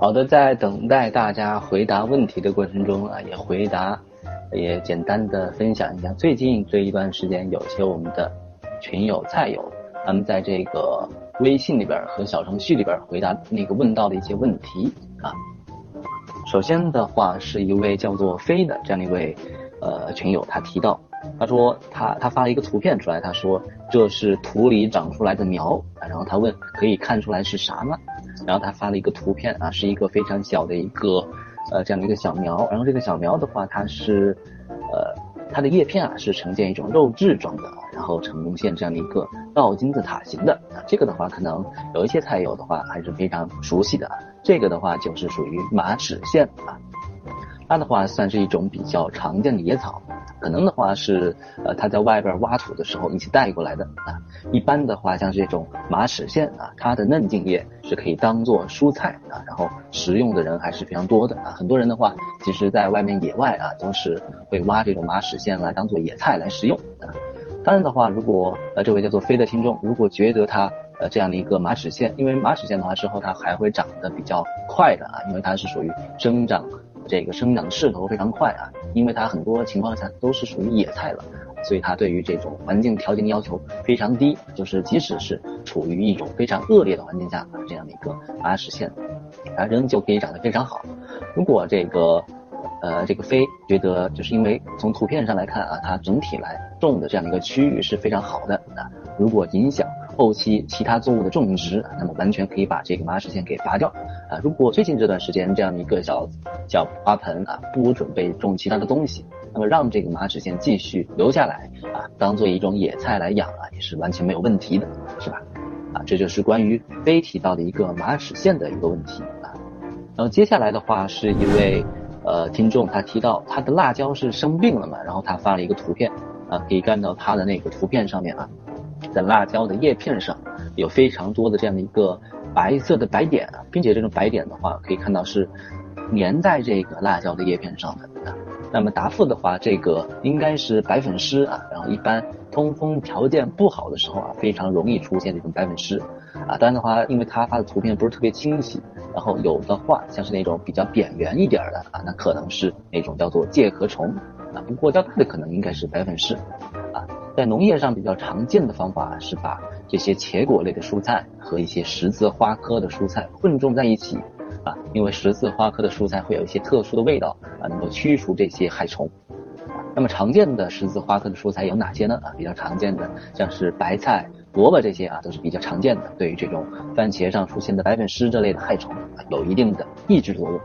好的，在等待大家回答问题的过程中啊，也回答，也简单的分享一下最近这一段时间，有些我们的群友菜友，他们在这个微信里边和小程序里边回答那个问到的一些问题啊。首先的话，是一位叫做飞的这样一位呃群友，他提到，他说他他发了一个图片出来，他说这是土里长出来的苗，然后他问可以看出来是啥吗？然后他发了一个图片啊，是一个非常小的一个呃这样的一个小苗，然后这个小苗的话，它是呃它的叶片啊是呈现一种肉质状的，然后呈现这样的一个倒金字塔形的。啊，这个的话可能有一些菜友的话还是非常熟悉的，这个的话就是属于马齿苋啊，它的话算是一种比较常见的野草。可能的话是，呃，他在外边挖土的时候一起带过来的啊。一般的话，像这种马齿苋啊，它的嫩茎叶是可以当做蔬菜啊，然后食用的人还是非常多的啊。很多人的话，其实在外面野外啊，都是会挖这种马齿苋来当做野菜来食用啊。当然的话，如果呃这位叫做飞的听众，如果觉得它呃这样的一个马齿苋，因为马齿苋的话之后它还会长得比较快的啊，因为它是属于生长。这个生长势头非常快啊，因为它很多情况下都是属于野菜了，所以它对于这种环境条件要求非常低，就是即使是处于一种非常恶劣的环境下啊，这样的一个马齿苋，它仍旧可以长得非常好。如果这个呃这个飞觉得就是因为从图片上来看啊，它整体来种的这样的一个区域是非常好的啊，如果影响。后期其他作物的种植，那么完全可以把这个马齿苋给拔掉啊。如果最近这段时间这样的一个小小花盆啊，不准备种其他的东西，那么让这个马齿苋继续留下来啊，当做一种野菜来养啊，也是完全没有问题的，是吧？啊，这就是关于非提到的一个马齿苋的一个问题啊。然后接下来的话是一位呃听众，他提到他的辣椒是生病了嘛，然后他发了一个图片啊，可以看到他的那个图片上面啊。在辣椒的叶片上有非常多的这样的一个白色的白点啊，并且这种白点的话可以看到是粘在这个辣椒的叶片上的。那么答复的话，这个应该是白粉虱啊。然后一般通风条件不好的时候啊，非常容易出现这种白粉虱啊。当然的话，因为他发的图片不是特别清晰，然后有的话像是那种比较扁圆一点的啊，那可能是那种叫做介壳虫啊。不过较大的可能应该是白粉虱。在农业上比较常见的方法是把这些茄果类的蔬菜和一些十字花科的蔬菜混种在一起，啊，因为十字花科的蔬菜会有一些特殊的味道啊，能够驱除这些害虫。那么常见的十字花科的蔬菜有哪些呢？啊，比较常见的像是白菜、萝卜这些啊，都是比较常见的，对于这种番茄上出现的白粉虱这类的害虫啊，有一定的抑制作用。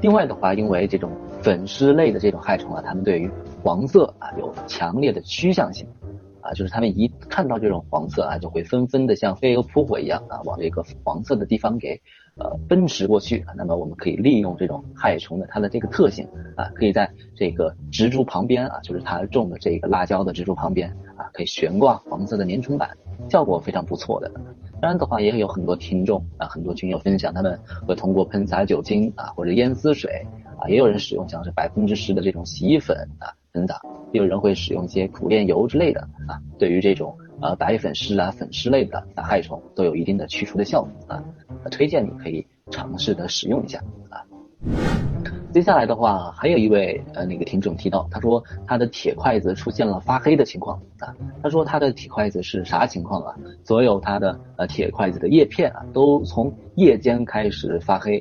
另外的话，因为这种粉虱类的这种害虫啊，它们对于黄色啊，有强烈的趋向性，啊，就是他们一看到这种黄色啊，就会纷纷的像飞蛾扑火一样啊，往这个黄色的地方给呃奔驰过去。那么我们可以利用这种害虫的它的这个特性啊，可以在这个植株旁边啊，就是它种的这个辣椒的植株旁边啊，可以悬挂黄色的粘虫板，效果非常不错的。当然的话，也有很多听众啊，很多群友分享，他们会通过喷洒酒精啊，或者烟丝水啊，也有人使用像是百分之十的这种洗衣粉啊。等等，也有人会使用一些苦楝油之类的啊，对于这种呃白粉虱啊、粉虱类的害虫都有一定的驱除的效果啊，推荐你可以尝试的使用一下啊。接下来的话，还有一位呃那个听众提到，他说他的铁筷子出现了发黑的情况啊，他说他的铁筷子是啥情况啊？所有他的呃铁筷子的叶片啊，都从夜间开始发黑，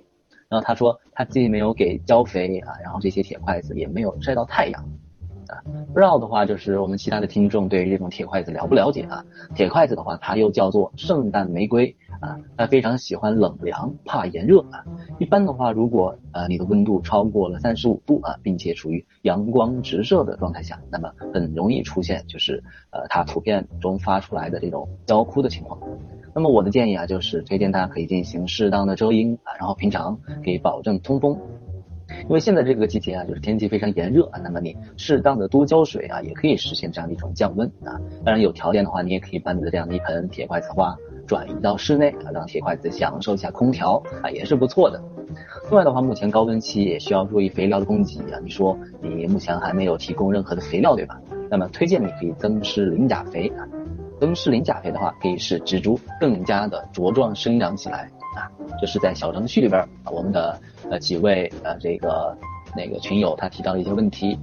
然后他说他既没有给浇肥啊，然后这些铁筷子也没有晒到太阳。啊不知道的话，就是我们其他的听众对于这种铁筷子了不了解啊？铁筷子的话，它又叫做圣诞玫瑰啊，它非常喜欢冷凉，怕炎热啊。一般的话，如果呃你的温度超过了三十五度啊，并且处于阳光直射的状态下，那么很容易出现就是呃它图片中发出来的这种焦枯的情况。那么我的建议啊，就是推荐大家可以进行适当的遮阴啊，然后平常可以保证通风。因为现在这个季节啊，就是天气非常炎热啊，那么你适当的多浇水啊，也可以实现这样的一种降温啊。当然有条件的话，你也可以把你的这样的一盆铁筷子花转移到室内啊，让铁筷子享受一下空调啊，也是不错的。另外的话，目前高温期也需要注意肥料的供给啊。你说你目前还没有提供任何的肥料对吧？那么推荐你可以增施磷钾肥啊。增施磷钾肥的话，可以使植株更加的茁壮生长起来啊。就是在小程序里边，我们的呃几位呃这个那个群友他提到了一些问题。